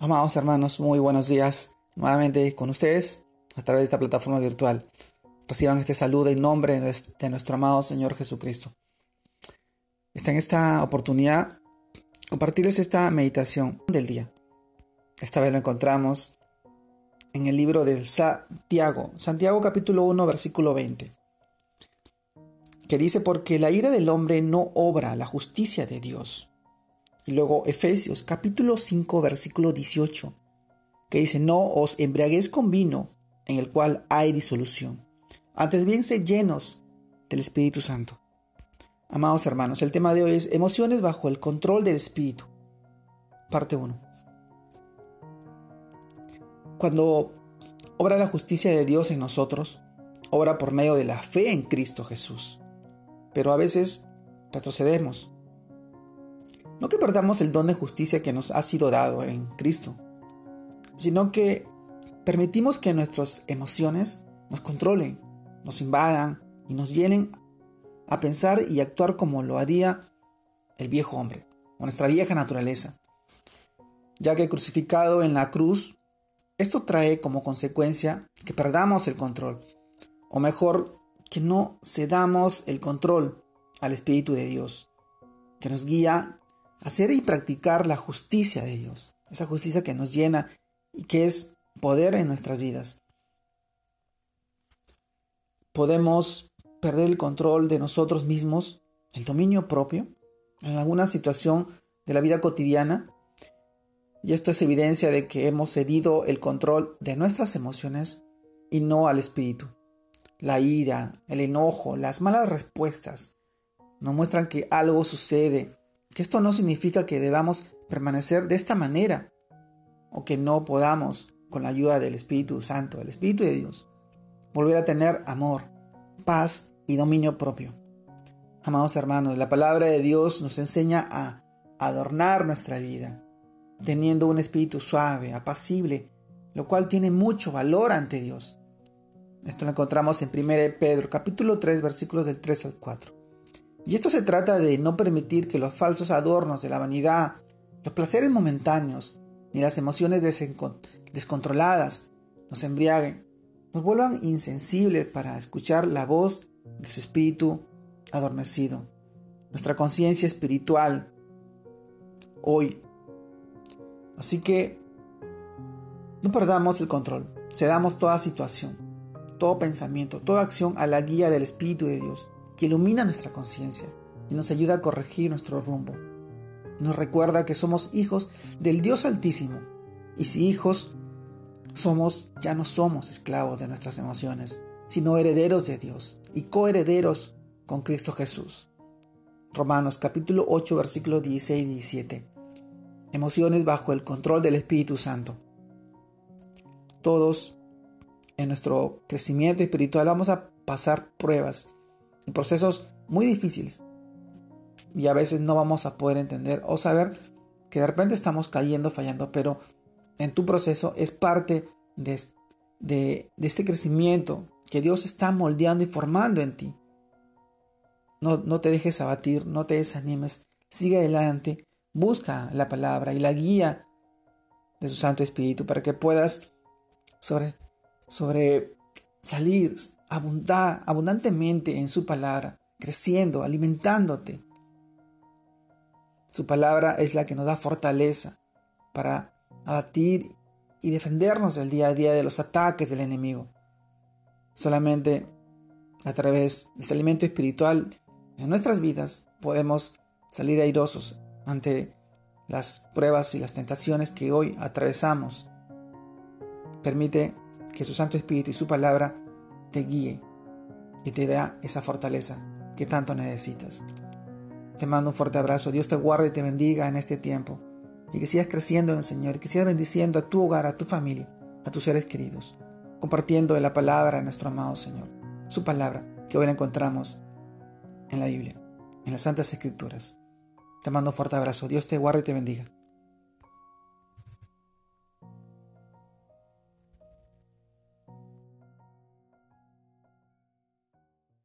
Amados hermanos, muy buenos días. Nuevamente con ustedes a través de esta plataforma virtual. Reciban este saludo en nombre de nuestro amado Señor Jesucristo. Está en esta oportunidad compartirles esta meditación del día. Esta vez lo encontramos en el libro del Santiago, Santiago capítulo 1, versículo 20, que dice, porque la ira del hombre no obra la justicia de Dios. Y luego Efesios capítulo 5 versículo 18, que dice, no os embriaguéis con vino en el cual hay disolución. Antes bien, se llenos del Espíritu Santo. Amados hermanos, el tema de hoy es emociones bajo el control del Espíritu. Parte 1. Cuando obra la justicia de Dios en nosotros, obra por medio de la fe en Cristo Jesús. Pero a veces retrocedemos no que perdamos el don de justicia que nos ha sido dado en Cristo, sino que permitimos que nuestras emociones nos controlen, nos invadan y nos llenen a pensar y actuar como lo haría el viejo hombre, o nuestra vieja naturaleza. Ya que crucificado en la cruz, esto trae como consecuencia que perdamos el control, o mejor, que no cedamos el control al Espíritu de Dios, que nos guía hacer y practicar la justicia de Dios, esa justicia que nos llena y que es poder en nuestras vidas. Podemos perder el control de nosotros mismos, el dominio propio, en alguna situación de la vida cotidiana, y esto es evidencia de que hemos cedido el control de nuestras emociones y no al espíritu. La ira, el enojo, las malas respuestas nos muestran que algo sucede que esto no significa que debamos permanecer de esta manera o que no podamos, con la ayuda del Espíritu Santo, del Espíritu de Dios, volver a tener amor, paz y dominio propio. Amados hermanos, la palabra de Dios nos enseña a adornar nuestra vida, teniendo un espíritu suave, apacible, lo cual tiene mucho valor ante Dios. Esto lo encontramos en 1 Pedro capítulo 3 versículos del 3 al 4. Y esto se trata de no permitir que los falsos adornos de la vanidad, los placeres momentáneos, ni las emociones descontroladas nos embriaguen, nos vuelvan insensibles para escuchar la voz de su espíritu adormecido, nuestra conciencia espiritual hoy. Así que no perdamos el control, cedamos toda situación, todo pensamiento, toda acción a la guía del Espíritu de Dios que ilumina nuestra conciencia y nos ayuda a corregir nuestro rumbo. Nos recuerda que somos hijos del Dios Altísimo y si hijos somos, ya no somos esclavos de nuestras emociones, sino herederos de Dios y coherederos con Cristo Jesús. Romanos capítulo 8 versículos 16 y 17. Emociones bajo el control del Espíritu Santo. Todos en nuestro crecimiento espiritual vamos a pasar pruebas procesos muy difíciles. Y a veces no vamos a poder entender o saber que de repente estamos cayendo, fallando, pero en tu proceso es parte de, de, este crecimiento que Dios está moldeando y formando en ti. No, no te dejes abatir, no te desanimes, sigue adelante, busca la palabra y la guía de su Santo Espíritu para que puedas sobre, sobre salir abundar, abundantemente en su palabra, creciendo, alimentándote. Su palabra es la que nos da fortaleza para abatir y defendernos el día a día de los ataques del enemigo. Solamente a través de este alimento espiritual en nuestras vidas podemos salir airosos ante las pruebas y las tentaciones que hoy atravesamos. Permite que su Santo Espíritu y su palabra te guíe y te da esa fortaleza que tanto necesitas. Te mando un fuerte abrazo. Dios te guarde y te bendiga en este tiempo. Y que sigas creciendo en el Señor. Que sigas bendiciendo a tu hogar, a tu familia, a tus seres queridos. Compartiendo la palabra de nuestro amado Señor. Su palabra que hoy la encontramos en la Biblia, en las Santas Escrituras. Te mando un fuerte abrazo. Dios te guarde y te bendiga.